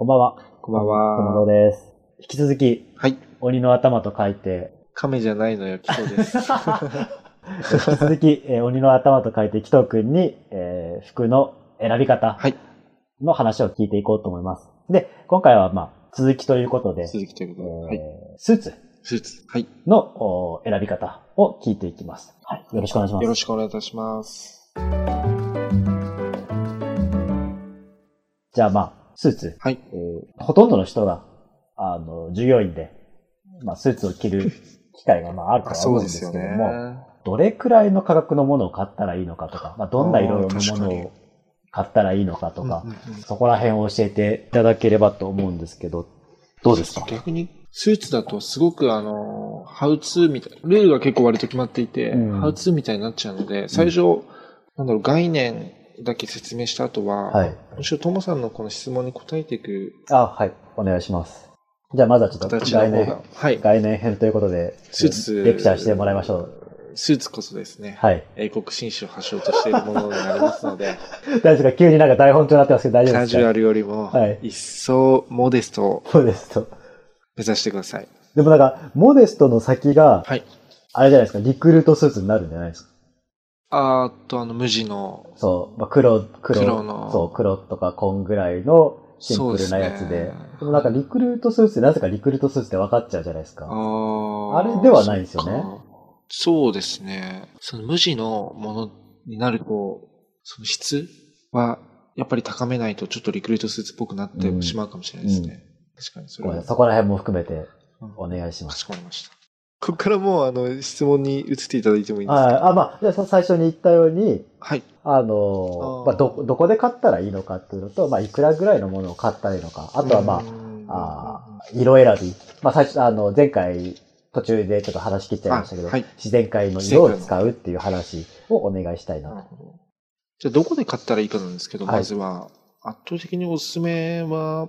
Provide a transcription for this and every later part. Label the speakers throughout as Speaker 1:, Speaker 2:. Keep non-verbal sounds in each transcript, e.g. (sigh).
Speaker 1: こんばんは。
Speaker 2: こんばん
Speaker 1: 友
Speaker 2: は。
Speaker 1: 野です。引き続き、
Speaker 2: はい。
Speaker 1: 鬼の頭と書いて、
Speaker 2: 亀じゃないのよ、キトです。(laughs)
Speaker 1: 引き続き、えー鬼の頭と書いて、紀藤くんに、えー服の選び方
Speaker 2: はい。
Speaker 1: の話を聞いていこうと思います。で、今回は、まあ、続きということで、
Speaker 2: 続きということで。
Speaker 1: えー
Speaker 2: はい。
Speaker 1: スーツ
Speaker 2: スーツ。はい。
Speaker 1: のお選び方を聞いていきます。はい。よろしくお願いします。
Speaker 2: よろしくお願いいたします。
Speaker 1: じゃあ、まあ、スーツ。
Speaker 2: はい。
Speaker 1: えーほとんどの人が、あの、従業員で、まあ、スーツを着る (laughs) 機会が、まあ、あると
Speaker 2: あ
Speaker 1: は思うんで
Speaker 2: そうです
Speaker 1: けども、
Speaker 2: ね。
Speaker 1: どれくらいの価格のものを買ったらいいのかとか、まあ、どんな色のものを買ったらいいのかとか、
Speaker 2: うんうんうん
Speaker 1: そこら辺を教えていただければと思うんですけど、どうですか？
Speaker 2: 逆に、スーツだとすごくあの、ハウツーみたいな、ルールが結構割と決まっていて、
Speaker 1: うん
Speaker 2: ハウツーみたいになっちゃうので、最初、なんだろう、概念だけ説明した後は、
Speaker 1: はい。
Speaker 2: むしろともさんのこの質問に答えていく
Speaker 1: あ、はい。お願いします。じゃあ、まずはちょっと概念、、
Speaker 2: はい。
Speaker 1: 概念編ということで、
Speaker 2: スーツ
Speaker 1: レクチャーしてもらいましょう。
Speaker 2: スーツこそですね、
Speaker 1: はい。
Speaker 2: 英国紳士を発祥としているものになりますので、(laughs)
Speaker 1: 大丈夫ですか急になんか台本調になってますけど大丈夫ですか？
Speaker 2: カジュアルよりも
Speaker 1: はい、
Speaker 2: 一層モデストを
Speaker 1: そうですと。
Speaker 2: 目指してください。
Speaker 1: でもなんか、モデストの先が、
Speaker 2: はい。
Speaker 1: あれじゃないですか、リクルートスーツになるんじゃないですか？
Speaker 2: あーと、あの、無地の、
Speaker 1: そう、まあ、黒、黒、
Speaker 2: 黒の
Speaker 1: そう、黒とか紺ぐらいのシンプルなやつで。
Speaker 2: ですね
Speaker 1: でもなんかリクルートスーツってなぜかリクルートスーツって分かっちゃうじゃないです
Speaker 2: あ
Speaker 1: か。
Speaker 2: ー
Speaker 1: あれではないですよね
Speaker 2: そうですね。その無地のものになると、その質は、やっぱり高めないとちょっとリクルートスーツっぽくなってしまうかもしれないですね。確かにそれは。
Speaker 1: そこら辺も含めて
Speaker 2: うん
Speaker 1: お願いしま
Speaker 2: か
Speaker 1: す。
Speaker 2: しこまりました。ここからもう、あの、質問に移っていただいてもいいですか？
Speaker 1: ああ、まあ、じゃ最初に言ったように、
Speaker 2: はい。
Speaker 1: あの
Speaker 2: あー
Speaker 1: まあ、ど、どこで買ったらいいのかっていうのと、まあ、いくらぐらいのものを買ったらいいのか。あとはまあ、あー色選び。まあ、最初、あの、前回、途中でちょっと話切っちゃいましたけど、
Speaker 2: あはい
Speaker 1: 自然界の色を使うっていう話をお願いしたいなと。
Speaker 2: じゃあ、どこで買ったらいいかなんですけど、
Speaker 1: はい
Speaker 2: まずは、圧倒的におすすめは、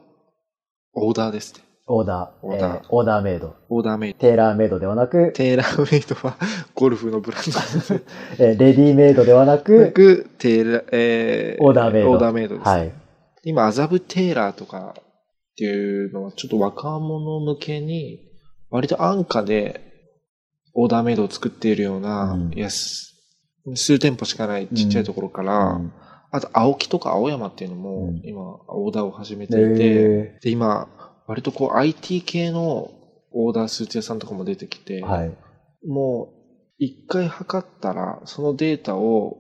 Speaker 2: オーダーですね。
Speaker 1: オーダー、
Speaker 2: オーダー
Speaker 1: えーオーダーメイド。
Speaker 2: オーダーメイド。
Speaker 1: テーラーメイドではなく、
Speaker 2: テーラーメイドは、(laughs) ゴルフのブランドです。(laughs)
Speaker 1: えーレディメイドではなく、
Speaker 2: く、テーラー、えー
Speaker 1: オーダーメイド
Speaker 2: オーダーメイドです、
Speaker 1: はい。
Speaker 2: 今、麻布テーラーとかっていうのは、ちょっと若者向けに、割と安価で、オーダーメイドを作っているような、
Speaker 1: うん
Speaker 2: 安、数店舗しかないちっちゃいところから、
Speaker 1: うん
Speaker 2: あと、青木とか青山っていうのも
Speaker 1: うん、
Speaker 2: 今、オーダーを始めていて、
Speaker 1: え
Speaker 2: で、今、割とこう IT 系のオーダースーツ屋さんとかも出てきて、
Speaker 1: ーはい。
Speaker 2: もう、一回測ったら、そのデータを、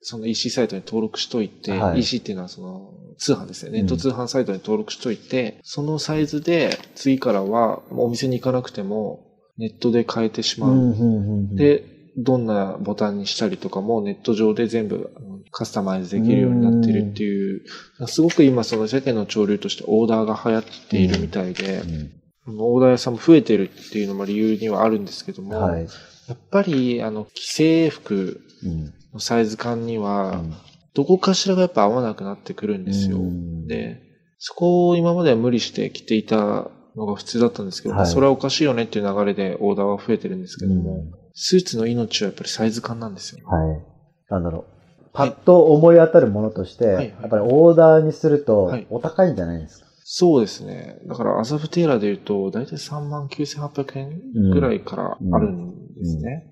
Speaker 2: その EC サイトに登録しといて、
Speaker 1: はい
Speaker 2: EC っていうのはその通販ですよね。
Speaker 1: うん
Speaker 2: ネット通販サイトに登録しといて、そのサイズで次からはお店に行かなくてもネットで変えてしまう。
Speaker 1: うんうんうんうん、
Speaker 2: で、どんなボタンにしたりとかもネット上で全部カスタマイズできるようになってるっていう、すごく今その世間の潮流としてオーダーが流行っているみたいで、
Speaker 1: うん
Speaker 2: オーダー屋さんも増えてるっていうのも理由にはあるんですけども、
Speaker 1: はい。
Speaker 2: やっぱり、あの、既製服
Speaker 1: うん
Speaker 2: のサイズ感に
Speaker 1: う
Speaker 2: は、
Speaker 1: ん
Speaker 2: どこかしらがやっぱ合わなくなってくるんですよ。
Speaker 1: うん
Speaker 2: で、そこを今までは無理して着ていたのが普通だったんですけど、
Speaker 1: はい
Speaker 2: それはおかしいよねっていう流れでオーダーは増えてるんですけども、
Speaker 1: うん
Speaker 2: スーツの命はやっぱりサイズ感なんですよ。
Speaker 1: はい。なんだろう。パッと思い当たるものとして、
Speaker 2: はい
Speaker 1: やっぱりオーダーにすると
Speaker 2: はい
Speaker 1: お高いんじゃないですか？
Speaker 2: そうですね。だから、アザブテーラーで言うと、だいたい3万9800円ぐらいからあるんですね。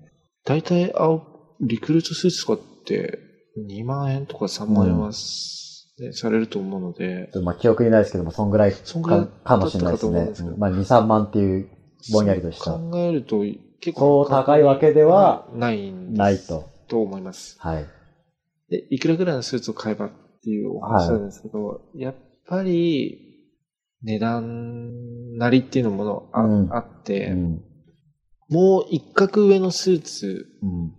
Speaker 2: だいたい青、リクルートスーツとかって2万円とか3万円は、ねされると思うので、
Speaker 1: まあ記憶にないですけども、そんぐらい
Speaker 2: そんぐらい
Speaker 1: かかもしれないですねまあ2、3万っていうぼんやりとした。
Speaker 2: 考えると、結
Speaker 1: そう高いわけでは
Speaker 2: ないんです
Speaker 1: ないと。
Speaker 2: と思います。
Speaker 1: はい。
Speaker 2: で、いくらぐらいのスーツを買えばっていうお話なんですけど、やっぱり、値段なりっていうのもあ,、
Speaker 1: うん
Speaker 2: あって、
Speaker 1: うん。
Speaker 2: もう一角上のスーツ
Speaker 1: うん。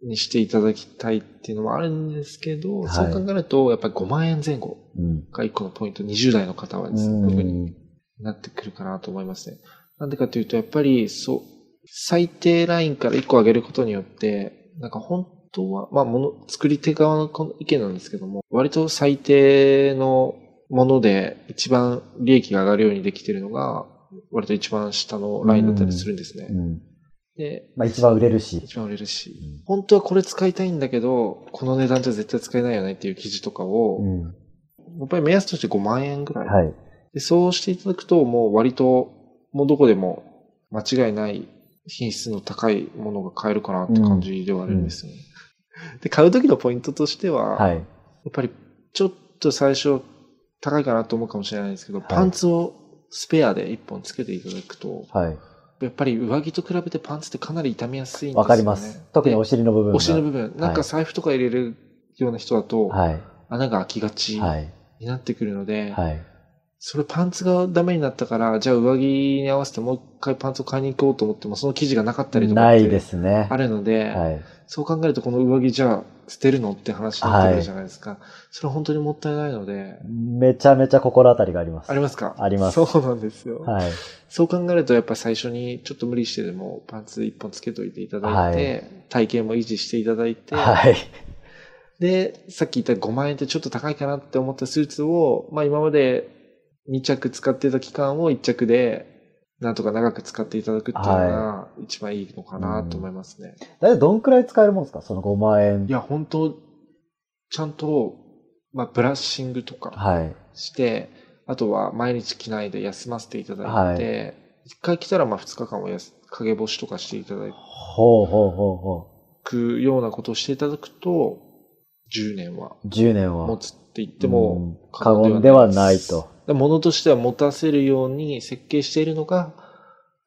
Speaker 2: にしていただきたいっていうのもあるんですけど、
Speaker 1: はい
Speaker 2: そう考えると、やっぱり5万円前後
Speaker 1: うん。
Speaker 2: が一個のポイント、20代の方はですね、
Speaker 1: うん
Speaker 2: 特になってくるかなと思いますね。なんでかというと、やっぱり、そう、最低ラインから1個上げることによって、なんか本当は、まあ、もの、作り手側のこの意見なんですけども、割と最低のもので一番利益が上がるようにできているのが、割と一番下のラインだったりするんですね。
Speaker 1: うん。
Speaker 2: で、
Speaker 1: まあ一番売れるし。
Speaker 2: 一番売れるし、
Speaker 1: うん
Speaker 2: 本当はこれ使いたいんだけど、この値段じゃ絶対使えないよねっていう記事とかを、
Speaker 1: うん。
Speaker 2: やっぱり目安として5万円ぐらい
Speaker 1: はい。
Speaker 2: でそうしていただくと、もう割と、もうどこでも間違いない品質の高いものが買えるかなって感じではあるんですよね。で、買う時のポイントとしては、
Speaker 1: はい。
Speaker 2: やっぱりちょっと最初高いかなと思うかもしれないですけど、
Speaker 1: い
Speaker 2: パンツをスペアで1本つけていただくと、
Speaker 1: はい。
Speaker 2: やっぱり上着と比べてパンツってかなり傷みやすいんですよね。
Speaker 1: わかります。特にお
Speaker 2: で
Speaker 1: 尻の部分が。
Speaker 2: お尻の部分。なんか財布とか入れるような人だと、
Speaker 1: はい。
Speaker 2: 穴が開きがち
Speaker 1: はい。
Speaker 2: になってくるので、
Speaker 1: はい。
Speaker 2: それパンツがダメになったから、じゃあ上着に合わせてもう一回パンツを買いに行こうと思っても、その生地がなかったりとか
Speaker 1: ないですね。
Speaker 2: あるので、
Speaker 1: はい。
Speaker 2: そう考えるとこの上着じゃあ捨てるのって話になってくるじゃないですか。それは本当にもったいないので、
Speaker 1: めちゃめちゃ心当たりがあります。
Speaker 2: ありますか？
Speaker 1: あります
Speaker 2: そうなんですよ。
Speaker 1: はい。
Speaker 2: そう考えるとやっぱ最初にちょっと無理してでもパンツ一本つけといていただいて、体型も維持していただいて、
Speaker 1: はい。
Speaker 2: で、さっき言った5万円ってちょっと高いかなって思ったスーツを、まあ今まで2着使ってた期間を1着で、なんとか長く使っていただくっていうのが一番いいのかなと思いますね。
Speaker 1: だいたいどんくらい使えるもんですか？その5万円。
Speaker 2: いや、本当ちゃんと、まあブラッシングとか
Speaker 1: はい。
Speaker 2: して、あとは毎日着ないで休ませていただいて、一回着たらまあ2日間はやす陰干しとかしていただ
Speaker 1: ほうほうほうほ
Speaker 2: くようなことをしていただくと、10年は
Speaker 1: う。10年は。
Speaker 2: 持つって言っても
Speaker 1: うん過言ではないと。
Speaker 2: で物としては持たせるように設計しているのが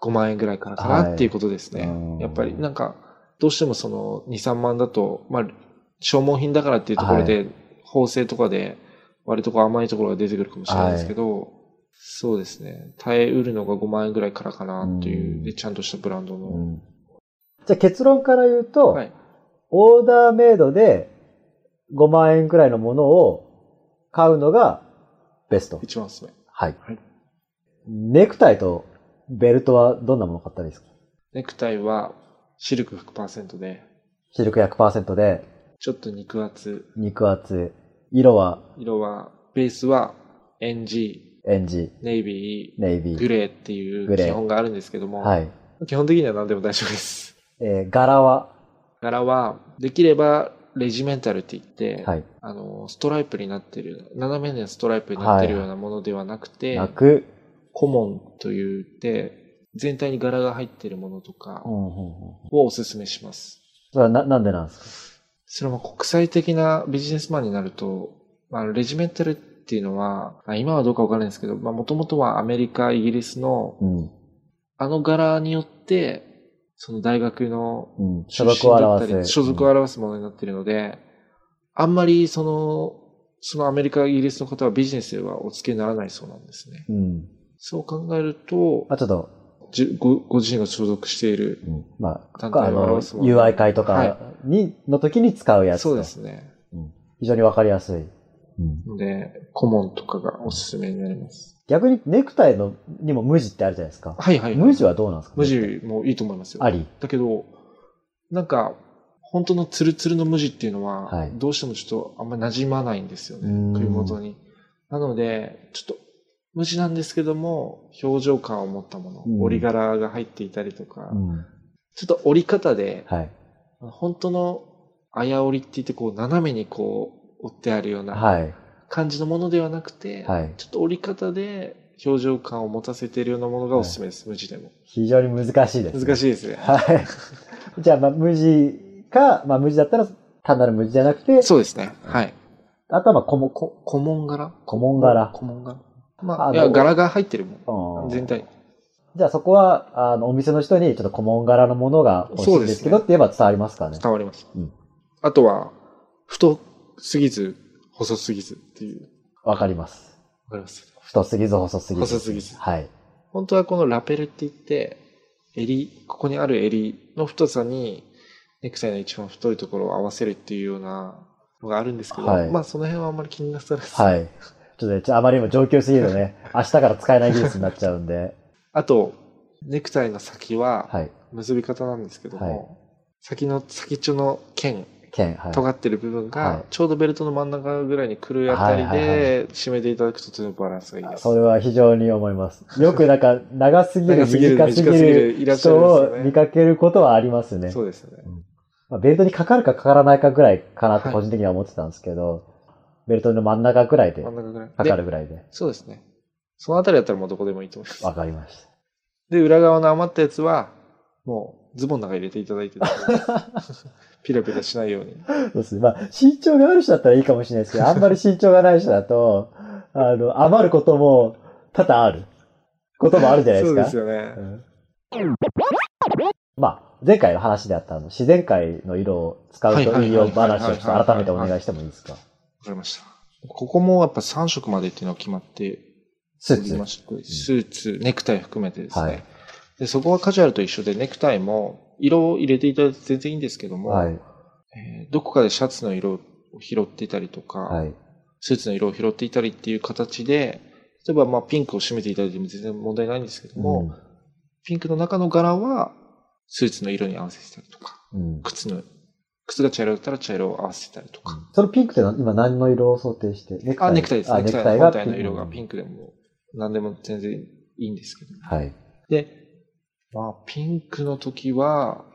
Speaker 2: 5万円ぐらいからか
Speaker 1: は
Speaker 2: ないっていうことですね。
Speaker 1: うん
Speaker 2: やっぱりなんか、どうしてもその2、3万だと、まあ、消耗品だからっていうところで、縫製とかで割とこう甘いところが出てくるかもしれないですけど、そうですね。耐えうるのが5万円ぐらいからかなっていう、ちゃんとしたブランドの。
Speaker 1: うんじゃあ結論から言うと、
Speaker 2: はい。
Speaker 1: オーダーメイドで5万円くらいのものを買うのがベスト。
Speaker 2: 一番おすすめ。
Speaker 1: はい。
Speaker 2: はい
Speaker 1: ネクタイとベルトはどんなものを買ったらいいですか？
Speaker 2: ネクタイはシルク100%で、
Speaker 1: シルク100%で、
Speaker 2: ちょっと肉厚。
Speaker 1: 肉厚、色は？
Speaker 2: 色は、ベースは NG、
Speaker 1: エンジ、
Speaker 2: ネイビー、
Speaker 1: ネイビー。
Speaker 2: グレーっていう
Speaker 1: グレー
Speaker 2: 基本があるんですけども、
Speaker 1: はい。
Speaker 2: 基本的には何でも大丈夫です。
Speaker 1: えー柄は？
Speaker 2: 柄は、できれば、レジメンタルって言って、
Speaker 1: はい。
Speaker 2: あの、ストライプになってる、斜めのストライプになってるようなものではなくて、
Speaker 1: なく、
Speaker 2: コモンと言って、全体に柄が入ってるものとかをおすすめします。
Speaker 1: それはな、なんでなんです
Speaker 2: それも国際的なビジネスマンになると、あのレジメンタルっていうのは、あ今はどうかわからないですけど、まあもともとはアメリカ、イギリスの
Speaker 1: かうん。
Speaker 2: あの柄によって、その大学の
Speaker 1: うん。所
Speaker 2: 出
Speaker 1: 属を表す。
Speaker 2: 所属を表すものになっているので、あんまりその、そのアメリカ、イギリスの方はビジネスではお付けにならないそうなんですね。
Speaker 1: うん。うん。
Speaker 2: そう考えると、
Speaker 1: まあちょっと、
Speaker 2: じごご自身が所属している、
Speaker 1: うん、まあ、
Speaker 2: 団体を表すもの
Speaker 1: UI 会と
Speaker 2: は
Speaker 1: かに、の時に使うやつと。
Speaker 2: そうですね。
Speaker 1: うん。非常にわかりやすい。うん。
Speaker 2: ので、顧問とかがおすすめになります。
Speaker 1: 逆にネクタイのにも無地ってあるじゃないですか。
Speaker 2: はいはい、はい。
Speaker 1: 無地はどうなんですか？
Speaker 2: 無地もいいと思いますよ。
Speaker 1: あり？
Speaker 2: だけど、なんか、本当のツルツルの無地っていうのは、
Speaker 1: はい
Speaker 2: どうしてもちょっとあんまり馴染まないんですよね。
Speaker 1: うん
Speaker 2: 首元に。なので、ちょっと、無地なんですけども、表情感を持ったもの、
Speaker 1: うん
Speaker 2: 折り柄が入っていたりとか、
Speaker 1: うん。
Speaker 2: ちょっと折り方で、
Speaker 1: はい。
Speaker 2: 本当のあや折りって言って、こう、斜めにこう、折ってあるような
Speaker 1: はい。
Speaker 2: 感じのものではなくて、
Speaker 1: はい。
Speaker 2: ちょっと折り方で表情感を持たせているようなものがおすすめです、無地でも。
Speaker 1: 非常に難しいです、
Speaker 2: 難しいですね。
Speaker 1: はい。(laughs) じゃあ、まあ、無地か、まあ、無地だったら、単なる無地じゃなくて、
Speaker 2: そうですね。はい。
Speaker 1: あとは、まあ、こも、こ、
Speaker 2: こ、古文柄？
Speaker 1: 古文柄。
Speaker 2: 古文柄。まあ、いや、柄が入ってるもん。
Speaker 1: うん
Speaker 2: 全体。
Speaker 1: じゃあ、そこは、あの、お店の人に、ちょっと古文柄のものが欲しいんですけどって言えば伝わりますかね。
Speaker 2: 伝わります。
Speaker 1: うん
Speaker 2: あとは、太すぎず、細すぎずっていう。
Speaker 1: わかります。
Speaker 2: わかります？
Speaker 1: 太すぎず、細すぎず。
Speaker 2: 細すぎず
Speaker 1: はい。
Speaker 2: 本当はこのラペルって言って、襟、ここにある襟の太さに、ネクタイの一番太いところを合わせるっていうようなのがあるんですけど、
Speaker 1: はい
Speaker 2: まあその辺はあんまり気になさらず。
Speaker 1: はい。ちょっとね、あまりにも上級すぎるとね、(laughs) 明日から使えない技術になっちゃうんで。
Speaker 2: あと、ネクタイの先は、
Speaker 1: はい。
Speaker 2: 結び方なんですけども、
Speaker 1: はい
Speaker 2: 先の先っちょの剣、
Speaker 1: 剣、はい。
Speaker 2: 尖ってる部分
Speaker 1: はい
Speaker 2: が、ちょうどベルトの真ん中ぐらいに来るあたりで、締めていただくととてもバランスがいいです。
Speaker 1: それは非常に思います。よくなんか、長すぎる、短すぎ
Speaker 2: る
Speaker 1: 人を見かけることはありますね。
Speaker 2: そうですね。
Speaker 1: まあ、ベルトにかかるかかからないかぐらいかなって
Speaker 2: はい
Speaker 1: 個人的には思ってたんですけど、ベルトの真ん中ぐらいで。かかる
Speaker 2: で
Speaker 1: ぐらいで。
Speaker 2: そうですね。そのあたりだったらもうどこでもいいと思います。
Speaker 1: わかりまし
Speaker 2: で、裏側の余ったやつは、もうズボンの中に入れていただいて (laughs) ピラピラしないように。
Speaker 1: た。そうですね。まあ、身長がある人だったらいいかもしれないですけど、(laughs) あんまり身長がない人だと、あの、余ることも多々ある。こともあるじゃないですか。
Speaker 2: そうですよね。
Speaker 1: うんまあ、前回の話であったあの自然界の色を使うといいよ話をちょっと改めてお願いしてもいいですか？
Speaker 2: わかりました。ここもやっぱ3色までっていうのが決まって
Speaker 1: スーツ。
Speaker 2: スーツ、ネクタイ含めてですね。
Speaker 1: はい
Speaker 2: でそこはカジュアルと一緒で、ネクタイも色を入れていただいて全然いいんですけども、
Speaker 1: はい。
Speaker 2: えーどこかでシャツの色を拾っていたりとか、
Speaker 1: はい。
Speaker 2: スーツの色を拾っていたりっていう形で、例えばまあピンクを締めていただいても全然問題ないんですけども、ピンクの中の柄はスーツの色に合わせてたりとか、
Speaker 1: うんうん
Speaker 2: 靴の、靴が茶色だったら茶色を合わせてたりとか。
Speaker 1: そのピンクって今何の色を想定してネクタイ？
Speaker 2: あ、ネクタイです。
Speaker 1: あ
Speaker 2: ネクタイ本体の色がピン
Speaker 1: ク。
Speaker 2: クでも、何でも全然いいんですけど。
Speaker 1: はい。
Speaker 2: で、まあ、ピンクの時は、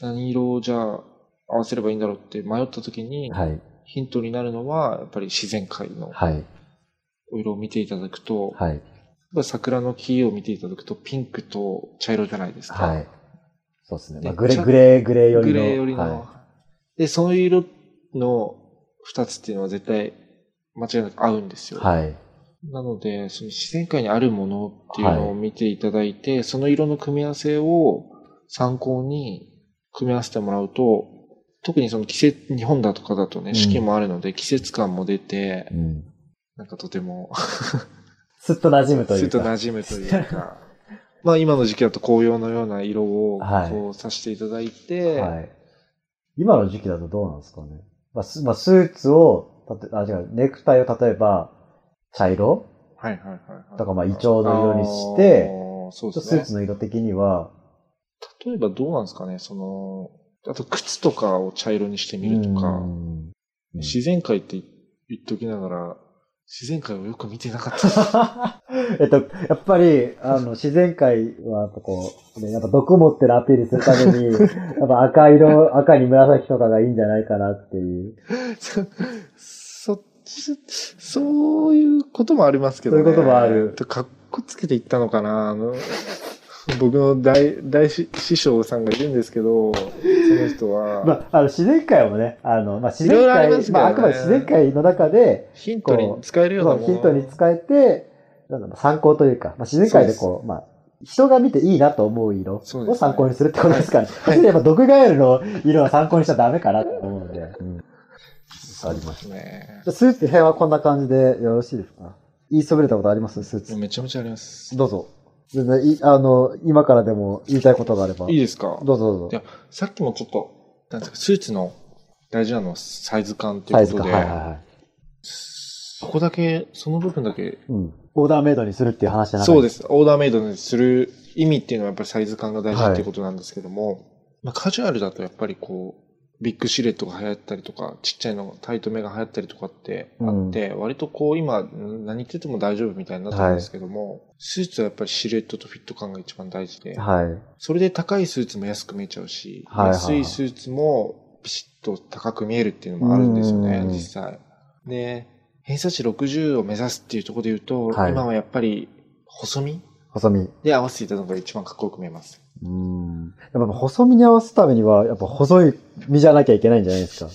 Speaker 2: 何色をじゃあ合わせればいいんだろうって迷った時に、
Speaker 1: はい。
Speaker 2: ヒントになるのは、やっぱり自然界の
Speaker 1: はい。
Speaker 2: お色を見ていただくと、
Speaker 1: はい。
Speaker 2: 桜の木を見ていただくと、ピンクと茶色じゃないですか。
Speaker 1: はい。そうですね。
Speaker 2: で
Speaker 1: まあ、グレー、グレー、グレー寄りの。
Speaker 2: グレー寄りの。
Speaker 1: は
Speaker 2: で、そういう色の二つっていうのは絶対間違いなく合うんです
Speaker 1: い。
Speaker 2: よ。
Speaker 1: はい。
Speaker 2: なので、その自然界にあるものっていうのを見ていただいて、その色の組み合わせを参考に組み合わせてもらうと、特にその季節、日本だとかだとね、
Speaker 1: うん
Speaker 2: 四季もあるので、季節感も出て、
Speaker 1: うん。
Speaker 2: なんかとても、(laughs)
Speaker 1: すっと馴染むというか。
Speaker 2: すっと馴染むというか、(laughs) まあ今の時期だと紅葉のような色を
Speaker 1: はい
Speaker 2: こうさせていただいて、
Speaker 1: はい。今の時期だとどうなんですかね。まあ、スまあ、スーツを、たとあ、違う、ネクタイを例えば、茶色？
Speaker 2: はいはいはいはい。
Speaker 1: とかまあイチョウの色にして
Speaker 2: そうですね
Speaker 1: スーツ。の色的には、
Speaker 2: 例えばどうなんですかね、その、あと靴とかを茶色にしてみるとか、
Speaker 1: うん
Speaker 2: 自然界って言っときながら、自然界をよく見てなかった。(laughs)
Speaker 1: えっと、やっぱり、あの、自然界は、やっぱこう、ね、やっぱ毒持ってるアピールするために、(laughs) やっぱ赤色、赤に紫とかがいいんじゃないかなっていう。(laughs)
Speaker 2: そ、ういうこともありますけどね。
Speaker 1: そういうこともある。
Speaker 2: とかっこつけていったのかな。あの、僕の大、大師師匠さんがいるんですけど、その人は、
Speaker 1: まあ、あの、自然界もね、あの、まあ、自然界、
Speaker 2: ろあね
Speaker 1: まあ、あくまで自然界の中で、
Speaker 2: ヒントに使えるようなもの。
Speaker 1: ヒントに使えて、なんだろう参考というか、まあ、自然界でこう、まあ、人が見ていいなと思う色を参考にするってことですから、
Speaker 2: はい。
Speaker 1: やっぱ毒ガエルの色は参考にしちゃダメかなと思うので。うんあります。
Speaker 2: ね。
Speaker 1: じゃあスーツ編はこんな感じでよろしいですか？言いそびれたことあります？スーツ。
Speaker 2: めちゃめちゃあります。
Speaker 1: どうぞ。全然い、あの、今からでも言いたいことがあれば。
Speaker 2: いいですか？
Speaker 1: どうぞどうぞ
Speaker 2: いや。さっきもちょっと、なんですか、スーツの大事なのはサイズ感ってい。うことで、
Speaker 1: はいはいはい。
Speaker 2: そこだけ、その部分だけ、
Speaker 1: うん。オーダーメイドにするっていう話じゃなか
Speaker 2: そうです。オーダーメイドにする意味っていうのはやっぱりサイズ感が大事っていうことなんですけども、まあカジュアルだとやっぱりこう、ビッグシルエットが流行ったりとか、ちっちゃいのタイトめが流行ったりとかってあって、割とこう今ん何言ってても大丈夫みたいになってるんですけども、スーツはやっぱりシルエットとフィット感が一番大事で、
Speaker 1: はい。
Speaker 2: それで高いスーツも安く見えちゃうし、
Speaker 1: はいはい
Speaker 2: 安いスーツもピシッと高く見えるっていうのもあるんですよね
Speaker 1: う、ん
Speaker 2: 実際。で、偏差値60を目指すっていうところで言うと、
Speaker 1: はい
Speaker 2: 今はやっぱり細身？
Speaker 1: 細身。
Speaker 2: で合わせていたのが一番かっこよく見えます。
Speaker 1: うん。やっぱ細身に合わすためには、やっぱ細い身じゃなきゃいけないんじゃないですか？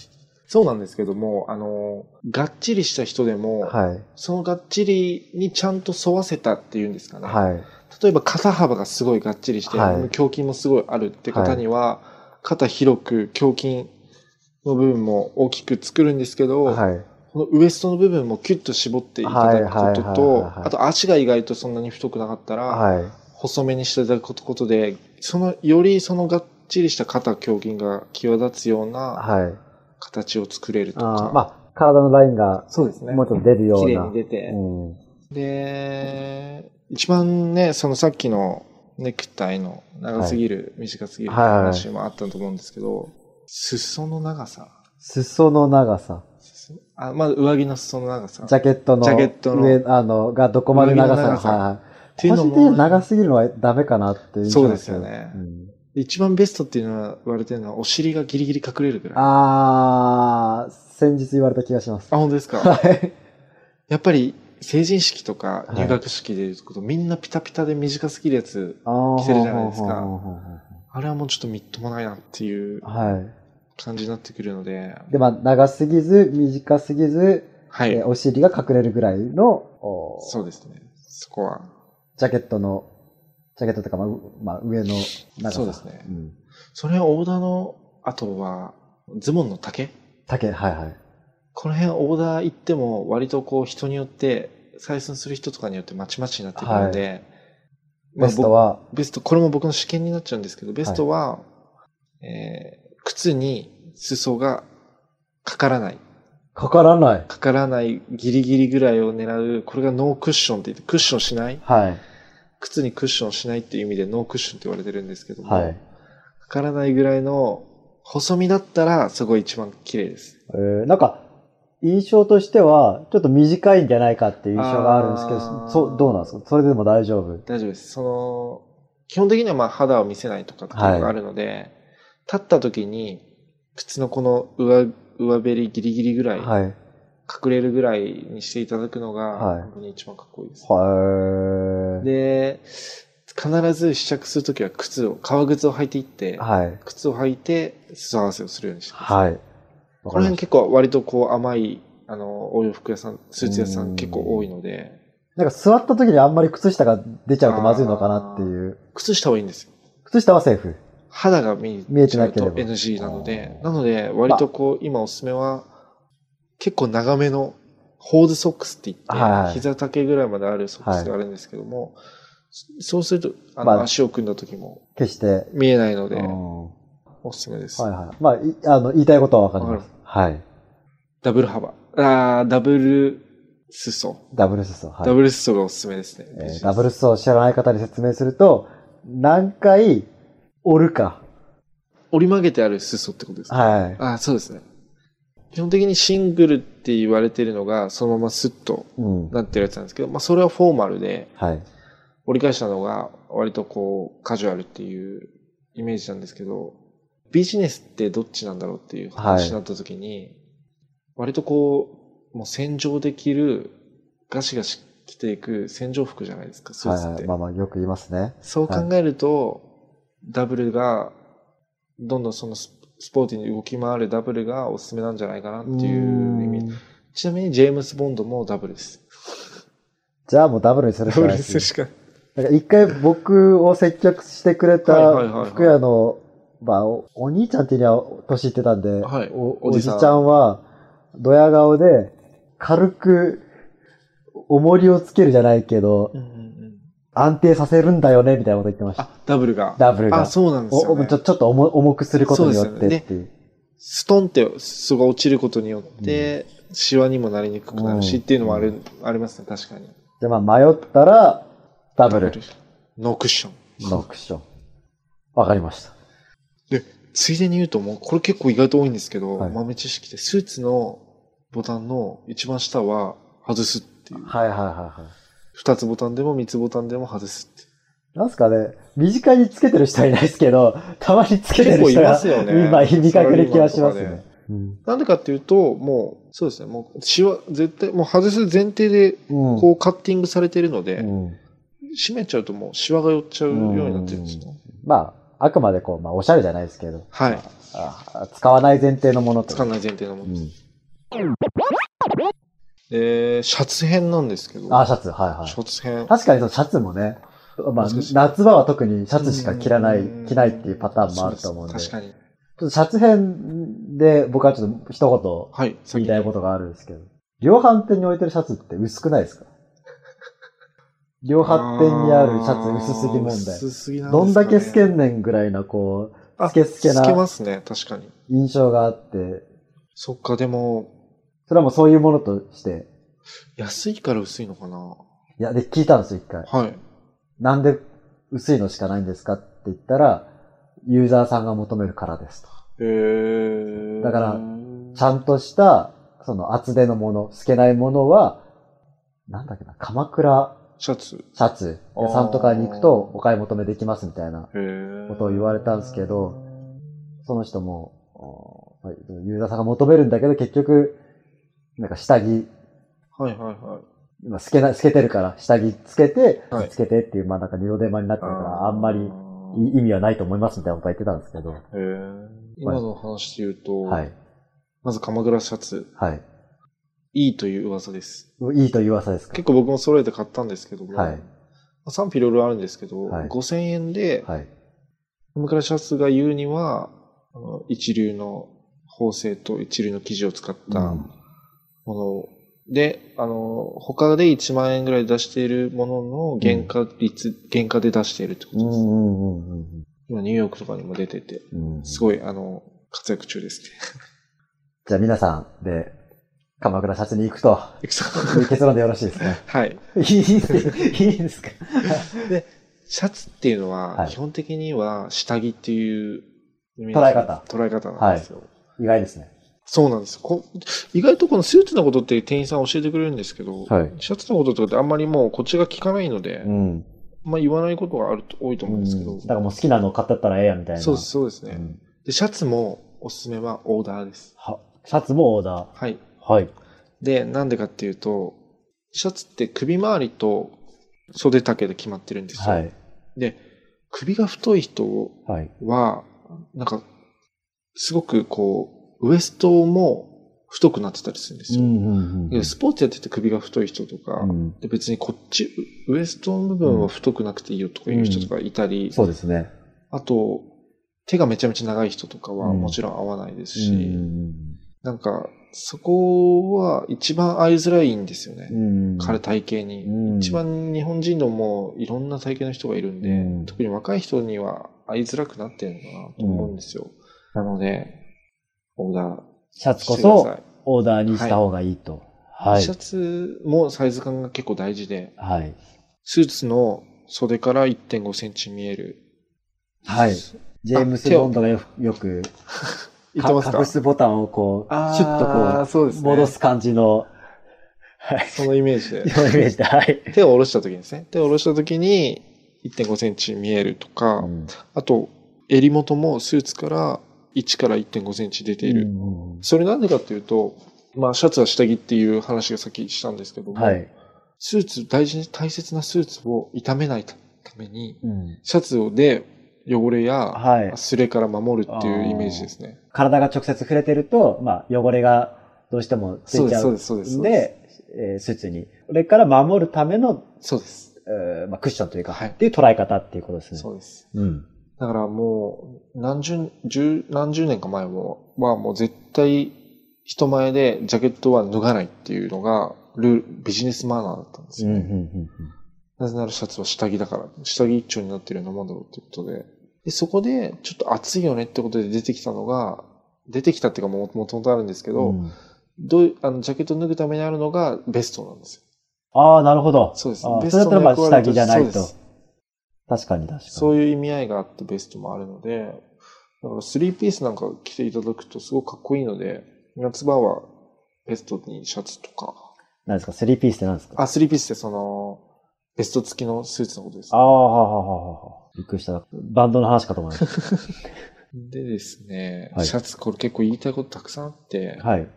Speaker 2: そうなんですけども、あの、がっちりした人でも、
Speaker 1: はい。
Speaker 2: そのがっちりにちゃんと沿わせたっていうんですかね。
Speaker 1: はい。
Speaker 2: 例えば肩幅がすごいがっちりして、
Speaker 1: はい
Speaker 2: 胸筋もすごいあるって方には、肩広く胸筋の部分も大きく作るんですけど、
Speaker 1: はい。
Speaker 2: このウエストの部分もキュッと絞っていただくことと
Speaker 1: はい、
Speaker 2: あと足が意外とそんなに太くなかったら、
Speaker 1: はい。
Speaker 2: 細めにしていただくことで、その、よりそのがっちりした肩、胸筋が際立つような
Speaker 1: はい。
Speaker 2: 形を作れるとか。
Speaker 1: あーまあ、体のラインが、
Speaker 2: そうですね。
Speaker 1: もうちょっと出るような。
Speaker 2: 綺麗に出て。
Speaker 1: うん。
Speaker 2: で、一番ね、そのさっきのネクタイの長すぎる、短すぎる話もあったと思うんですけど、裾の長さ。
Speaker 1: 裾の長さ。
Speaker 2: 裾あまず上着の裾の長さ。
Speaker 1: ジャケットの
Speaker 2: ジャケットの
Speaker 1: 上、あの、がどこまで長さ
Speaker 2: 長さ
Speaker 1: はいはい。
Speaker 2: っていうのも
Speaker 1: 個人的に長すぎるのはダメかなっていう。
Speaker 2: そうですよね
Speaker 1: うん
Speaker 2: 一番ベストっていうのは言われてるのは、お尻がギリギリ隠れるぐらい。あ、
Speaker 1: あー、先日言われた気がします。
Speaker 2: 本当ですか？
Speaker 1: はい。
Speaker 2: やっぱり、成人式とか
Speaker 1: はい
Speaker 2: 入学式でいうと、みんなピタピタで短すぎるやつ、
Speaker 1: あ
Speaker 2: 着せるじゃないですか
Speaker 1: は
Speaker 2: あれはもうちょっとみっともないなっていう
Speaker 1: いはい。
Speaker 2: 感じになってくるので、
Speaker 1: で、まあ、長すぎず、短すぎず、
Speaker 2: はい。
Speaker 1: えーお尻が隠れるぐらいの、お
Speaker 2: そうですね。そこは。
Speaker 1: ジャケットの、ジャケットとか、まあ、うまあ、上の長さ。
Speaker 2: そうですね
Speaker 1: ん。
Speaker 2: それオーダーの後は、ズボンの丈？
Speaker 1: 丈、はいはい。
Speaker 2: この辺オーダー行っても割とこう人によって、採寸する人とかによってまちまちになってくるので、まあ
Speaker 1: ベストは、
Speaker 2: ベスト、これも僕の試験になっちゃうんですけど、ベストは、えー靴に裾がかからない。
Speaker 1: かからない。
Speaker 2: かからないギリギリぐらいを狙う、これがノークッションって言って、クッションしない？
Speaker 1: はい。
Speaker 2: 靴にクッションしないっていう意味でノークッションって言われてるんですけども、
Speaker 1: はい。
Speaker 2: かからないぐらいの細身だったら、そこ一番綺麗です。
Speaker 1: えー、なんか、印象としては、ちょっと短いんじゃないかっていう印象があるんですけど、そう、どうなんですか？それでも大丈夫？
Speaker 2: 大丈夫です。その、基本的にはまあ肌を見せないとかっていうのがあるので、立った時に、靴のこの上、上べりギリギリぐらい、
Speaker 1: はい。
Speaker 2: 隠れるぐらいにしていただくのが、
Speaker 1: はい
Speaker 2: 本当に一番かっこいいです。
Speaker 1: はい。
Speaker 2: で、必ず試着するときは靴を、革靴を履いていって、
Speaker 1: はい。
Speaker 2: 靴を履いて裾合わせをするようにしてください。
Speaker 1: はい。わ
Speaker 2: この辺結構割とこう甘い、あの、お洋服屋さん、スーツ屋さ
Speaker 1: うん
Speaker 2: ん結構多いので、
Speaker 1: た。なんか座った時にあんまり靴下が出ちゃうとまずいのかなっていう。
Speaker 2: 靴下はいいんですよ。
Speaker 1: 靴下はセーフ。
Speaker 2: 肌が見
Speaker 1: 見え
Speaker 2: えちゃうと
Speaker 1: てなければ
Speaker 2: NG なのでなので割とこう、今おすすめは、結構長めのホーズソックスって言って、
Speaker 1: はいはい
Speaker 2: 膝丈ぐらいまであるソックスがあるんですけども、そうすると、あの、
Speaker 1: まあ
Speaker 2: 足を組んだ時も
Speaker 1: 決して。
Speaker 2: 見えないので、
Speaker 1: うん
Speaker 2: おすすめです。
Speaker 1: はいはい。まあ、いあの、言いたいことはわかります。はい。
Speaker 2: ダブル幅。あーダブル裾。
Speaker 1: ダブル裾。はい。
Speaker 2: ダブル裾がおすすめですね。
Speaker 1: えーダブル裾を知らない方に説明すると、何回折るか。
Speaker 2: 折り曲げてある裾ってことですか？
Speaker 1: はい。
Speaker 2: あそうですね。基本的にシングルって言われてるのが、そのままスッと
Speaker 1: うん。
Speaker 2: なってるやつなんですけど、まあそれはフォーマルで、
Speaker 1: はい。
Speaker 2: 折り返したのが割とこうカジュアルっていうイメージなんですけど、ビジネスってどっちなんだろうっていう話になった時に、割とこう、もう戦場で着るガシガシ着ていく戦場服じゃないですか、スーツって。
Speaker 1: はいはい。まあまあ、よく言いますね。
Speaker 2: そう考えると、ダブルが、どんどんそのススポーティーに動き回るダブルがおすすめなんじゃないかなっていう意味。
Speaker 1: うん。
Speaker 2: ちなみにジェームス・ボンドもダブルです。
Speaker 1: じゃあもうダブルにする
Speaker 2: ダブル
Speaker 1: しかないです
Speaker 2: にするしか
Speaker 1: か一回僕を接客してくれた服屋の、まあお、お兄ちゃんっていうには年いってたんで、
Speaker 2: はい。
Speaker 1: お
Speaker 2: おじ
Speaker 1: ちゃんは、ドヤ顔で、軽く、重りをつけるじゃないけど、
Speaker 2: うん
Speaker 1: 安定させるんだよね、みたいなこと言ってました。
Speaker 2: あ、ダブルが。
Speaker 1: ダブルが。
Speaker 2: あ、そうなんですよ、ね。
Speaker 1: おおちょちょっと重重くすることによってっていう。
Speaker 2: ストンって裾が落ちることによって、シワにもなりにくくなるし、
Speaker 1: うん
Speaker 2: っていうのもある、ありますね、確かに。
Speaker 1: じゃあまあ迷ったら、ダブル、
Speaker 2: ノークッション。
Speaker 1: ノークッション。わかりました。
Speaker 2: で、ついでに言うともう、これ結構意外と多いんですけど、
Speaker 1: はい
Speaker 2: 豆知識で、スーツのボタンの一番下は外すっていう。
Speaker 1: はいはいはいはい。
Speaker 2: 二つボタンでも三つボタンでも外すって。
Speaker 1: なんすかね、身近につけてる人はいないですけど、たまにつけてる人
Speaker 2: 結構い
Speaker 1: が、
Speaker 2: ますよね
Speaker 1: 今、見かける気はします
Speaker 2: サラリーマン
Speaker 1: ね。うん
Speaker 2: なんでかっていうと、もう、そうですね、もう、シワ、絶対、もう外す前提で、
Speaker 1: うん
Speaker 2: こうカッティングされてるので、
Speaker 1: うん
Speaker 2: 閉めちゃうともうシワが寄っちゃうようになってるんですよ。
Speaker 1: まあ、あくまでこう、まあ、おしゃれじゃないですけど、
Speaker 2: はい。
Speaker 1: あ使わない前提のものと
Speaker 2: 使わない前提のもの。
Speaker 1: うん
Speaker 2: で、シャツ編なんですけど。
Speaker 1: あ、シャツ、はいはい
Speaker 2: シ。ャツ編。
Speaker 1: 確かにそのシャツもね、まあ、夏場は特にシャツしか着らない
Speaker 2: うん、
Speaker 1: 着ないっていうパターンもあると思うんで、
Speaker 2: 確かに。
Speaker 1: っとシャツ編で僕はちょっと一
Speaker 2: はい。
Speaker 1: 言言いたいことがあるんですけど、量販店に置いてるシャツって薄くないですか？量販店にあるシャツ薄すぎ問題。
Speaker 2: 薄すぎなん
Speaker 1: どんだけ透け
Speaker 2: ん
Speaker 1: んねんぐらいな、こう、
Speaker 2: あ
Speaker 1: スケスケな
Speaker 2: 透けますね、確かに。
Speaker 1: 印象があって、
Speaker 2: そっか、でも、
Speaker 1: それはもうそういうものとして、
Speaker 2: 安いから薄いのかな？い
Speaker 1: や、で、聞いたんですよ、一回。
Speaker 2: はい。
Speaker 1: なんで薄いのしかないんですかって言ったら、ユーザーさんが求めるからですと。
Speaker 2: へー。
Speaker 1: だからちゃんとした、その厚手のもの、透けないものは、なんだっけな、鎌倉
Speaker 2: シャツ。
Speaker 1: シャツ
Speaker 2: あー
Speaker 1: さんとかに行くとお買い求めできますみたいな
Speaker 2: へー。
Speaker 1: ことを言われたんですけど、その人も、おユーザーさんが求めるんだけど、結局、なんか下着
Speaker 2: はいはいはい。
Speaker 1: 今透けな、透けてるから、下着つけて、
Speaker 2: はい
Speaker 1: つけてっていう、まあなんか二度手間になってるから、あんまりい意味はないと思いますみたいなことは言ってたんですけど。
Speaker 2: へー今の話で言うと、
Speaker 1: はい。
Speaker 2: まず鎌倉シャツ、
Speaker 1: はい。
Speaker 2: いいという噂です。
Speaker 1: いいという噂ですか？
Speaker 2: 結構僕も揃えて買ったんですけども、
Speaker 1: はい。
Speaker 2: 賛否いろいろあるんですけど、
Speaker 1: はい
Speaker 2: 5000円で、
Speaker 1: はい。
Speaker 2: 鎌倉シャツが言うには、あの一流の縫製と一流の生地を使った
Speaker 1: うん
Speaker 2: もので、あの、他で1万円ぐらい出しているものの原価率、原価で出しているってこ
Speaker 1: うんう
Speaker 2: とです。
Speaker 1: んうんうん
Speaker 2: 今ニューヨークとかにも出てて、
Speaker 1: うんうん。
Speaker 2: すごい、あの、活躍中ですね。(laughs)
Speaker 1: じゃあ皆さんで、鎌倉シャツに行くと、
Speaker 2: いくさ
Speaker 1: いう結論でよろしいですね。(laughs)
Speaker 2: はい。
Speaker 1: いいですいいですか
Speaker 2: で、シャツっていうの
Speaker 1: は
Speaker 2: は、
Speaker 1: い
Speaker 2: 基本的には下着っていう
Speaker 1: 捉え方
Speaker 2: 捉え方なんですよ。
Speaker 1: 意外ですね。
Speaker 2: そうなんですこ意外とこのスーツのことって店員さん教えてくれるんですけど、
Speaker 1: はい
Speaker 2: シャツのこととかってあんまりもうこっちが聞かないので、
Speaker 1: うん。
Speaker 2: まあ言わないことがあると多いと思うんですけど、
Speaker 1: うんだからもう好きなの買ってったらええやみたいな。
Speaker 2: そうです、そうですね、
Speaker 1: うん
Speaker 2: で、シャツもおすすめはオーダーです。
Speaker 1: はシャツもオーダ
Speaker 2: はい。
Speaker 1: ー。はい。
Speaker 2: で、なんでかっていうと、シャツって首周りと袖丈で決まってるんですよ。
Speaker 1: はい。
Speaker 2: で、首が太い人
Speaker 1: はい。
Speaker 2: は、なんか、すごくこう、ウエストも太くなってたりするんですよ。
Speaker 1: うんうんうん
Speaker 2: でスポーツやってて首が太い人とか、
Speaker 1: うん。
Speaker 2: で別にこっち、ウエストの部分は太くなくていいよとかいう人とかいたり、
Speaker 1: そうですね。
Speaker 2: あと、手がめちゃめちゃ長い人とかは
Speaker 1: うん。
Speaker 2: もちろん合わないですし、
Speaker 1: うん
Speaker 2: なんか、そこは一番合いづらいんですよね。
Speaker 1: うん
Speaker 2: 彼体型に、
Speaker 1: うん。
Speaker 2: 一番日本人のもいろんな体型の人がいるんで、
Speaker 1: うん。
Speaker 2: 特に若い人には合いづらくなってるのかなと思うんですよ。なので、オーダー
Speaker 1: シャツこそ
Speaker 2: い。
Speaker 1: オーダーにした方がいいと。はい
Speaker 2: シャ。ツもサイズ感が結構大事で、
Speaker 1: はい。
Speaker 2: スーツの袖から1.5センチ見える。
Speaker 1: はい。ジェームス・ボンドがよよく、
Speaker 2: 言ってますか？
Speaker 1: 隠すボタンをこう、シュッとこう、
Speaker 2: そうですね。
Speaker 1: 戻す感じの、はい。
Speaker 2: そのイメージで。
Speaker 1: そのイメージで、はい。
Speaker 2: 手を下ろした時にですね。手を下ろした時に1.5センチ見えるとか、
Speaker 1: うん
Speaker 2: あと、襟元もスーツから1から1.5センチ出ている。
Speaker 1: うん
Speaker 2: それなんでかっていうと、まあ、シャツは下着っていう話がさっきしたんですけども、
Speaker 1: はい。
Speaker 2: スーツ、大事に、大切なスーツを傷めないために、
Speaker 1: うん
Speaker 2: シャツで汚れや、
Speaker 1: はい
Speaker 2: すれから守るっていうイメージですね。
Speaker 1: 体が直接触れてると、まあ、汚れがどうしてもついちゃう
Speaker 2: そうです、そうです。
Speaker 1: んで、えースーツに。それから守るための、
Speaker 2: そうです。
Speaker 1: えーまあ、クッションというか、
Speaker 2: はい
Speaker 1: っていう捉え方っていうことですね。
Speaker 2: そうです。
Speaker 1: うん。
Speaker 2: だからもう、何十、十、何十年か前も、はもう絶対、人前でジャケットは脱がないっていうのが、ルール、ビジネスマナーだったんですよね。なぜならシャツは下着だから、下着一丁になってるようなもんだろうってことで。で、そこで、ちょっと暑いよねってことで出てきたのが、出てきたっていうかももともとあるんですけど、
Speaker 1: うん
Speaker 2: どういう、あの、ジャケットを脱ぐためにあるのがベストなんですよ。
Speaker 1: ああ、なるほど。
Speaker 2: そうですベ
Speaker 1: それだったらまあ下着じゃないと
Speaker 2: そうです。
Speaker 1: 確かに確かに。
Speaker 2: そういう意味合いがあってベストもあるので、だからスリーピースなんか着ていただくとすごくかっこいいので、夏場はベストにシャツとか。
Speaker 1: 何ですか？スリーピースって何ですか？
Speaker 2: あ、スリーピースってその、ベスト付きのスーツのことです、
Speaker 1: ああ、はあはあはあはあ。びっくりした。バンドの話かと思いまし (laughs)
Speaker 2: でですね、
Speaker 1: はい
Speaker 2: シャツこれ結構言いたいことたくさんあって、
Speaker 1: た。はい。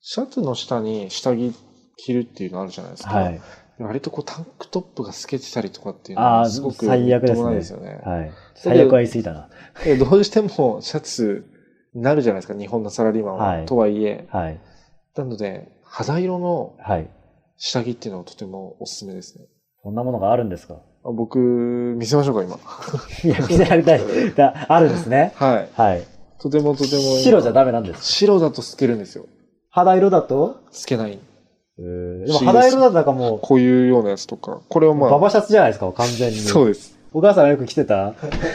Speaker 2: シャツの下に下着着るっていうのあるじゃないですか。
Speaker 1: はい。
Speaker 2: 割とこうタンクトップが透けてたりとかっていうのはすごく
Speaker 1: 最悪ですね。はい。最悪は言い過ぎたな。
Speaker 2: でどうしてもシャツになるじゃないですか、日本のサラリーマンは。
Speaker 1: はい
Speaker 2: とはいえ。
Speaker 1: はい。
Speaker 2: なので、肌色の
Speaker 1: はい。
Speaker 2: 下着っていうのはとてもおすすめですね。
Speaker 1: そんなものがあるんですか？
Speaker 2: あ僕、見せましょうか、今。
Speaker 1: いや、見せられたい。だあるんですね。
Speaker 2: はい。
Speaker 1: はい。
Speaker 2: とてもとても今。
Speaker 1: 白じゃダメなんです。
Speaker 2: 白だと透けるんですよ。
Speaker 1: 肌色だと？
Speaker 2: 透けない。
Speaker 1: えーでも肌色だとなんかも
Speaker 2: こういうようなやつとか。これは
Speaker 1: う、
Speaker 2: まあ、
Speaker 1: ババシャツじゃないですか、完全に。
Speaker 2: そうです。
Speaker 1: お母さんがよく着てた？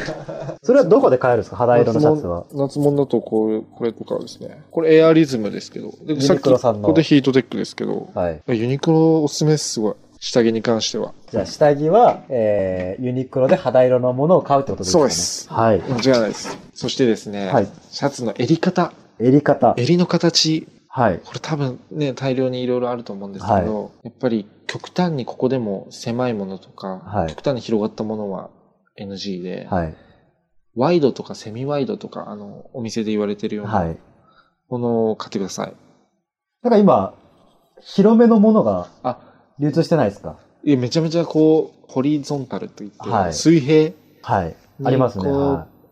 Speaker 1: (laughs) それはどこで買えるんですか？肌色のシャツは。
Speaker 2: 夏物だとこう、これとかですね。これエアリズムですけど。で
Speaker 1: ユニクロさんの
Speaker 2: ここでヒートテックですけど。
Speaker 1: はい。
Speaker 2: ユニクロおすすめです、すごい。下着に関しては。
Speaker 1: じゃあ、下着は、えー、ユニクロで肌色のものを買うってことですかね？
Speaker 2: そうです
Speaker 1: はい。
Speaker 2: 間違いないです。そしてですね、
Speaker 1: はい
Speaker 2: シャツの襟型。
Speaker 1: 襟方。
Speaker 2: 襟の形。
Speaker 1: はい。
Speaker 2: これ多分ね、大量にいろいろあると思うんですけど、やっぱり極端にここでも狭いものとか、
Speaker 1: はい
Speaker 2: 極端に広がったものは NG で、
Speaker 1: はい。
Speaker 2: ワイドとかセミワイドとか、あの、お店で言われてるよう
Speaker 1: は。
Speaker 2: ないものを買ってください。
Speaker 1: なんか今、広めのものが、
Speaker 2: あ、
Speaker 1: 流通してないですか？
Speaker 2: いや、めちゃめちゃこう、ホリゾンタルといって、
Speaker 1: はい
Speaker 2: 水平
Speaker 1: はい。
Speaker 2: に
Speaker 1: ありますね。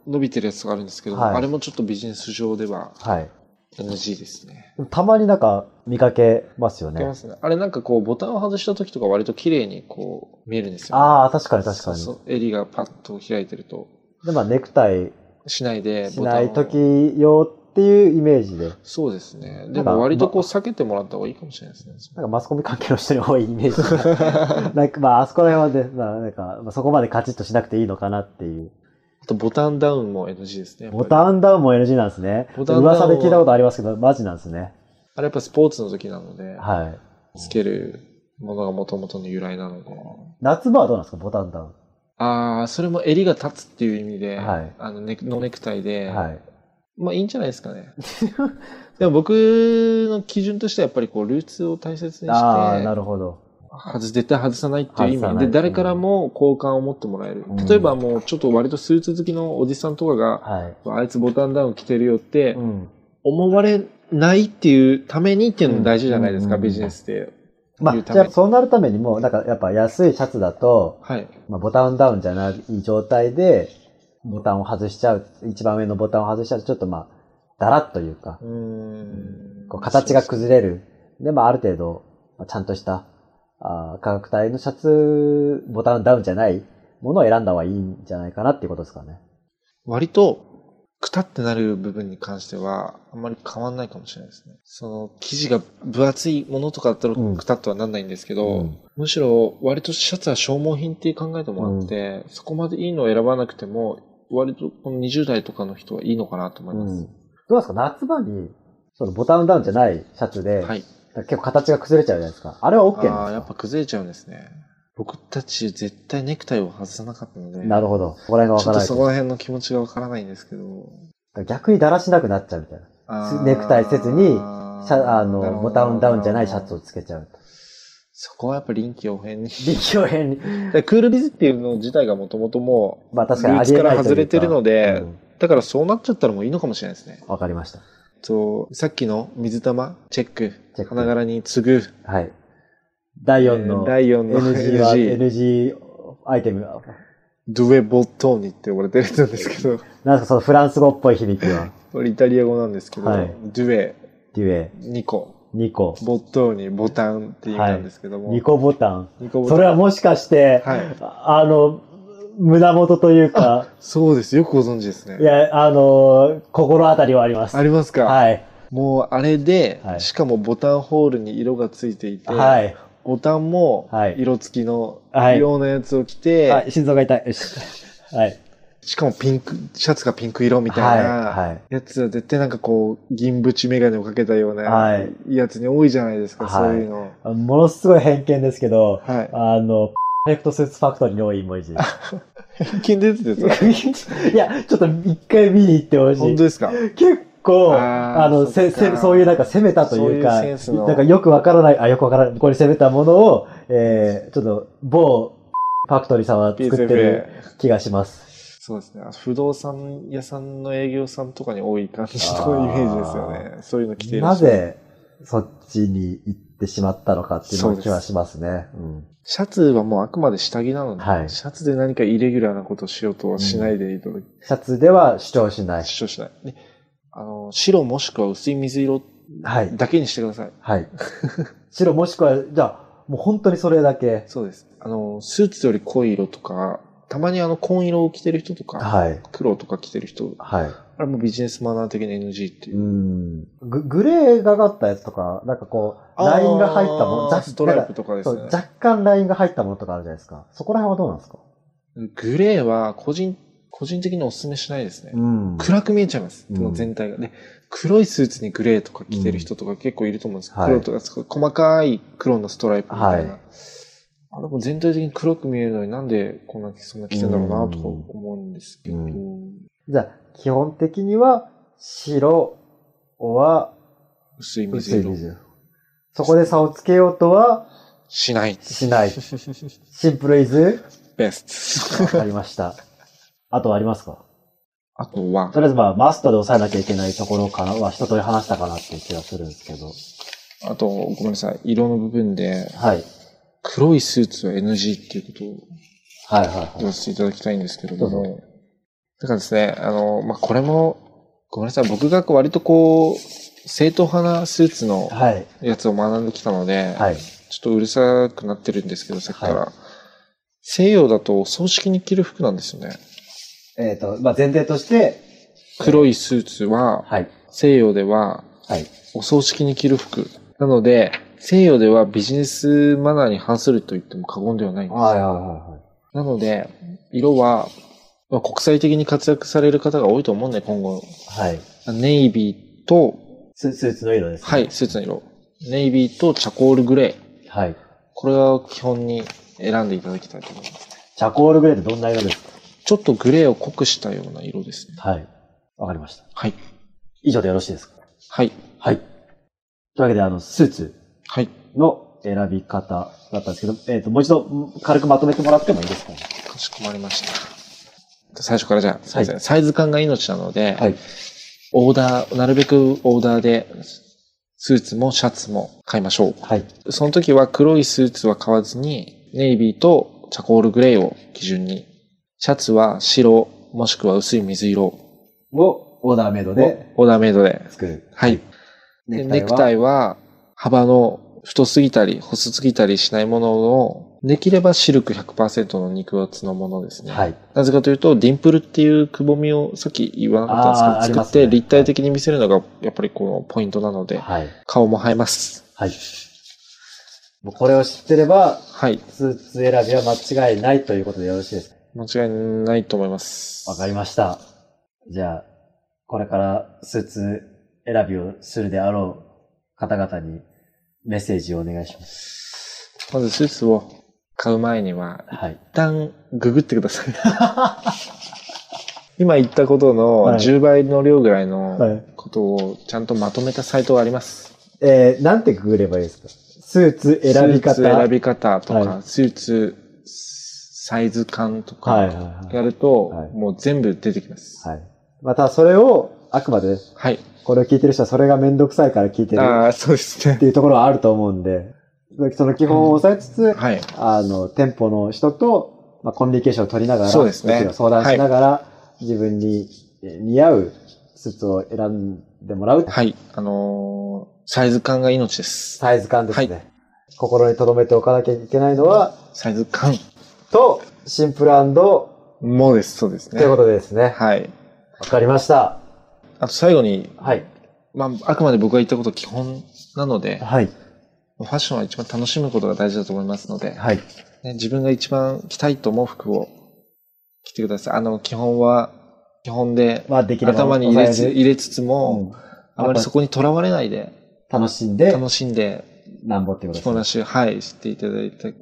Speaker 2: 伸びてるやつがあるんですけど、
Speaker 1: はい
Speaker 2: あれもちょっとビジネス上では、
Speaker 1: い。はい。
Speaker 2: NG ですね。
Speaker 1: たまになんか見かけますよね
Speaker 2: ま。すね。あれなんかこう、ボタンを外した時とか割と綺麗にこう、見えるんですよ、
Speaker 1: ああ、確かに確かに。
Speaker 2: そう襟がパッと開いてると、
Speaker 1: で、まあネクタイ
Speaker 2: しないで、
Speaker 1: しない時用っていうイメージで。
Speaker 2: そうですね。でも割とこう、避けてもらった方がいいかもしれないですね。
Speaker 1: なんかマスコミ関係の人に多いイメージ。(laughs) なんかまああそこら辺はね、まあなんか、まあ、そこまでカチッとしなくていいのかなっていう。
Speaker 2: あと、ボタンダウンも NG ですね。
Speaker 1: ボタンダウンも NG なんですね。
Speaker 2: ボタンダウンは
Speaker 1: 噂で聞いたことありますけど、マジなんですね。
Speaker 2: あれやっぱスポーツの時なので、
Speaker 1: はい。
Speaker 2: つけるものが元々の由来なので。
Speaker 1: 夏場はどうなんですか、ボタンダウン。
Speaker 2: ああ、それも襟が立つっていう意味で、
Speaker 1: はい
Speaker 2: あのネク、ノーネクタイで、
Speaker 1: はい。
Speaker 2: まあいいんじゃないですかね。(laughs) でも僕の基準としてはやっぱりこう、ルーツを大切にして、
Speaker 1: ああ、なるほど。
Speaker 2: 外絶対外さないっていう意味で、誰からも好感を持ってもらえる。
Speaker 1: うん
Speaker 2: 例えばもうちょっと割とスーツ好きのおじさんとかが、
Speaker 1: はい。
Speaker 2: あいつボタンダウン着てるよって
Speaker 1: うん。
Speaker 2: 思われないっていうためにっていうのも大事じゃないですか、
Speaker 1: うん
Speaker 2: ビジネスで。
Speaker 1: まあ、じゃあそうなるためにも、なんかやっぱ安いシャツだと、
Speaker 2: はい。
Speaker 1: まあ、ボタンダウンじゃない状態で、ボタンを外しちゃう、一番上のボタンを外しちゃうと、ちょっとまあ、だらっというか、
Speaker 2: う。
Speaker 1: こう形が崩れる。で、まあ、ある程度、まあちゃんとした、あー価格帯のシャツ、ボタンダウンじゃないものを選んだ方がいいんじゃないかなっていうことですかね。
Speaker 2: 割と、くたってなる部分に関しては、あんまり変わんないかもしれないですね。その、生地が分厚いものとかだったら、
Speaker 1: うん
Speaker 2: くたっとはなんないんですけど、
Speaker 1: うん
Speaker 2: むしろ、割とシャツは消耗品って考えてもらって、そこまでいいのを選ばなくても、割とこの20代とかの人はいいのかなと思います。
Speaker 1: うん。どうですか？夏場に、そのボタンダウンじゃないシャツで、
Speaker 2: はい。
Speaker 1: 結構形が崩れちゃうじゃないですか。あれは OK なんですか？
Speaker 2: ああ、やっぱ崩れちゃうんですね。僕たち絶対ネクタイを外さなかったので、
Speaker 1: なるほど。ここら辺がわ
Speaker 2: ちょっと
Speaker 1: からない
Speaker 2: そこら辺の気持ちがわからないんですけど。
Speaker 1: 逆にだらしなくなっちゃうみたいな。ネクタイせずにシャあの、ボタンダウンじゃないシャツをつけちゃうと。
Speaker 2: そこはやっぱり臨機応変に。
Speaker 1: 臨機応変に。(laughs)
Speaker 2: でクールビズっていうの自体がもともとも
Speaker 1: まあ確かに
Speaker 2: ルーツから外れてるので
Speaker 1: うん
Speaker 2: う、だからそうなっちゃったらもういいのかもしれないですね。
Speaker 1: わかりました。
Speaker 2: そう、さっきの水玉、チェック、
Speaker 1: チェック。
Speaker 2: 花柄に次ぐ、
Speaker 1: はい。第4の
Speaker 2: えー第4の
Speaker 1: NG は
Speaker 2: NG
Speaker 1: NG アイテム。
Speaker 2: ドゥエボットーニって呼ばれてるやつなんですけど、
Speaker 1: なんかそのフランス語っぽい響きは。
Speaker 2: これイタリア語なんですけど、
Speaker 1: はい。
Speaker 2: ドゥエ、
Speaker 1: デュエ、
Speaker 2: 2個、
Speaker 1: 2個、
Speaker 2: ボットーニ、ボタンっていうんですけども、
Speaker 1: 2個ボタン。
Speaker 2: 二個ボタン。
Speaker 1: それはもしかして、
Speaker 2: はい。
Speaker 1: あの、胸元というか、
Speaker 2: そうです。よくご存知ですね。
Speaker 1: いや、あの、心当たりはあります。
Speaker 2: ありますか？
Speaker 1: はい。
Speaker 2: もうあれで、
Speaker 1: はい
Speaker 2: しかもボタンホールに色がついていて、
Speaker 1: はい。
Speaker 2: ボタンも
Speaker 1: はい
Speaker 2: 色付きの
Speaker 1: はい
Speaker 2: 色のやつを着て、
Speaker 1: はい、心臓が痛い。よし。はい。
Speaker 2: しかもピンク、シャツがピンク色みたいな、やつは絶対なんかこう、銀縁メガネをかけたような
Speaker 1: はい
Speaker 2: やつに多いじゃないですか、
Speaker 1: はい
Speaker 2: そういうの。
Speaker 1: ものすごい偏見ですけど、
Speaker 2: はい。
Speaker 1: あの、パーフェクトスーツファクトリーに多いイメージ。
Speaker 2: 偏見ですです (laughs)
Speaker 1: いや、ちょっと一回見に行ってほしい。
Speaker 2: 本当ですか？
Speaker 1: 結構、
Speaker 2: あ
Speaker 1: の、せ、せ、そういうなんか攻めたというか、
Speaker 2: そういう
Speaker 1: なんかよくわからない、あ、よくわからない、これ攻めたものを、えー、ちょっと、某、ファクトリーさんは作ってる気がします。
Speaker 2: そうですね。不動産屋さんの営業さんとかに多い感じのイメージですよね。そういうの着てる
Speaker 1: なぜ、そっちに行ってしまったのかっていうの気はしますね。うん。
Speaker 2: シャツはもうあくまで下着なので、
Speaker 1: はい
Speaker 2: シャツで何かイレギュラーなことをしようとはしないでいただき、
Speaker 1: シャツでは主張しない。
Speaker 2: 主張しない。であの、白もしくは薄い水色
Speaker 1: はい。
Speaker 2: だけにしてください。
Speaker 1: はい。(laughs) 白もしくは、じゃあ、もう本当にそれだけ。
Speaker 2: そうです。あの、スーツより濃い色とか、たまにあの、紺色を着てる人とか、
Speaker 1: はい。
Speaker 2: 黒とか着てる人、
Speaker 1: はい。
Speaker 2: あれもビジネスマナー的な NG っていうう。
Speaker 1: ん。ググレーがかったやつとか、なんかこう、ラインが入ったもの、
Speaker 2: ストライプ
Speaker 1: と
Speaker 2: とかですね。
Speaker 1: 若干ラインが入ったものとかあるじゃないですか。そこら辺はどうなんですか？
Speaker 2: グレーは個人、個人的にお勧めしないですね。
Speaker 1: ん
Speaker 2: 暗く見えちゃいます。
Speaker 1: うん
Speaker 2: この全体が。で、黒いスーツにグレーとか着てる人とか結構いると思うんですけど、
Speaker 1: はい
Speaker 2: 黒とか細かい黒のストライプみたいな。
Speaker 1: はい
Speaker 2: あれも全体的に黒く見えるのになんでこんな、そんな着てんだろうなとか思うんですけど。
Speaker 1: うんじゃあ、基本的には、白は
Speaker 2: 薄い水色。
Speaker 1: 薄い水。そこで差をつけようとは
Speaker 2: しない。
Speaker 1: しない。(laughs) シンプルイズ
Speaker 2: ベス
Speaker 1: わ
Speaker 2: ト。
Speaker 1: かりました。(laughs) あとはありますか？
Speaker 2: あとは
Speaker 1: と、りあえずまあ、マストで抑えなきゃいけないところかなは一通り話したかなっていう気がするんですけど。
Speaker 2: あと、ごめんなさい。色の部分で、
Speaker 1: はい。
Speaker 2: 黒いスーツは NG っていうことを
Speaker 1: はいはいはい。
Speaker 2: 言わせていただきたいんですけれども、だからですね、あの、まあ、これも、ごめんなさい、僕が割とこう、正統派なスーツの
Speaker 1: はい。
Speaker 2: やつを学んできたので、
Speaker 1: はい。
Speaker 2: ちょっとうるさくなってるんですけど、さっきから。
Speaker 1: は
Speaker 2: 西洋だとお葬式に着る服なんですよね。
Speaker 1: えっ、と、まあ、前提として、
Speaker 2: 黒いスーツは、
Speaker 1: はい。
Speaker 2: 西洋では
Speaker 1: はい。
Speaker 2: お葬式に着る服。なので、西洋ではビジネスマナーに反すると言っても過言ではないんです。
Speaker 1: はいはいは
Speaker 2: なので、色は、まあ、国際的に活躍される方が多いと思うんで、今後。
Speaker 1: いはい。はい。
Speaker 2: ネイビーと、
Speaker 1: ススーツの色ですね。
Speaker 2: はい、スーツの色。ネイビーとチャコールグレー。
Speaker 1: はい。
Speaker 2: これを基本に選んでいただきたいと思います。
Speaker 1: チャコールグレーってどんな色です
Speaker 2: ちょっとグレーを濃くしたような色ですね。
Speaker 1: かはい。わかりました。
Speaker 2: はい。
Speaker 1: 以上でよろしいですか？
Speaker 2: はい。
Speaker 1: はい。というわけで、あの、スーツ
Speaker 2: はい。
Speaker 1: の選び方だったんですけど、えっ、と、もう一度ん軽くまとめてもらってもいいですかね？
Speaker 2: かしこまりました。最初からじゃあ、すい。サイズ感が命なので、
Speaker 1: はい。
Speaker 2: オーダー、なるべくオーダーで、スーツもシャツも買いましょう。
Speaker 1: はい。
Speaker 2: その時は黒いスーツは買わずに、ネイビーとチャコールグレーを基準に、シャツは白、もしくは薄い水色を
Speaker 1: をオーダーメイドで
Speaker 2: オーダーメイドで。
Speaker 1: 作る。
Speaker 2: はい。でネクタ
Speaker 1: イ
Speaker 2: イは幅の太すぎたり細すぎたりしないものを、できればシルク100%の肉厚のものですね。
Speaker 1: は。はい。
Speaker 2: なぜかというと、ディンプルっていうくぼみをさっき言わなかったんですけど、作って立体的に見せるのがやっぱりこのポイントなので、
Speaker 1: はい。
Speaker 2: 顔も映えます。
Speaker 1: はい。もうこれを知ってれば、
Speaker 2: はい。
Speaker 1: スーツ選びは間違いないということでよろしいですか？
Speaker 2: 間違いないと思います。
Speaker 1: わかりました。じゃあ、これからスーツ選びをするであろう方々にメッセージをお願いします。
Speaker 2: まずスーツを買う前には、
Speaker 1: はい。
Speaker 2: 一旦ググってください。(laughs) 今言ったことの
Speaker 1: はい
Speaker 2: 10倍の量ぐらいの
Speaker 1: はい。
Speaker 2: ことをちゃんとまとめたサイトがあります。
Speaker 1: えー、なんてググればいいですか？スーツ選び方。
Speaker 2: スーツ選び方とか、
Speaker 1: はい
Speaker 2: スーツサイズ感とか
Speaker 1: はいはいはい。
Speaker 2: やると、
Speaker 1: はい
Speaker 2: もう全部出てきます。
Speaker 1: はい。またそれを、あくまで、
Speaker 2: はい。
Speaker 1: これを聞いてる人はそれがめんどくさいから聞いてる
Speaker 2: ああ、そうですね
Speaker 1: っ。ていうところはあると思うんで、その基本を押さえつつ、
Speaker 2: はい。
Speaker 1: あの、店舗の人と、まあ、コミュニケーションを取りながら、
Speaker 2: そうですね
Speaker 1: 相談しながら、自分にえー似合うスーツを選んでもらう、
Speaker 2: はい。あのーサイズ感が命です。
Speaker 1: サイズ感ですね。
Speaker 2: はい
Speaker 1: 心に留めておかなきゃいけないのは、
Speaker 2: サイズ感
Speaker 1: と、シンプル
Speaker 2: もです。そうですね。
Speaker 1: ということでですね。
Speaker 2: はい。
Speaker 1: わかりました。
Speaker 2: あと最後に、
Speaker 1: はい。
Speaker 2: まあ、あくまで僕が言ったこと基本なので、
Speaker 1: はい。
Speaker 2: ファッションは一番楽しむことが大事だと思いますので、
Speaker 1: はい。
Speaker 2: ね、自分が一番着たいと思う服を着てください。あの、基本は、基本で、
Speaker 1: まあ、できれば
Speaker 2: 頭に入れつ入れつつ
Speaker 1: ず
Speaker 2: も、
Speaker 1: うん
Speaker 2: あまりそこにとらわれないで、
Speaker 1: 楽しんで、
Speaker 2: 楽しんで、
Speaker 1: なんぼっていうこと
Speaker 2: 着こなし、はい、していただいて、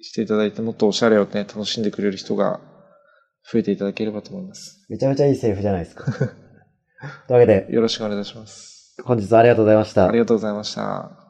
Speaker 2: していただいて、もっとおしゃれをね、楽しんでくれる人が増えていただければと思います。
Speaker 1: めちゃめちゃいいセリフじゃないですか。(laughs) というわけで、
Speaker 2: よろしくお願いいたします。
Speaker 1: 本日はありがとうございました
Speaker 2: あり。がとうございました。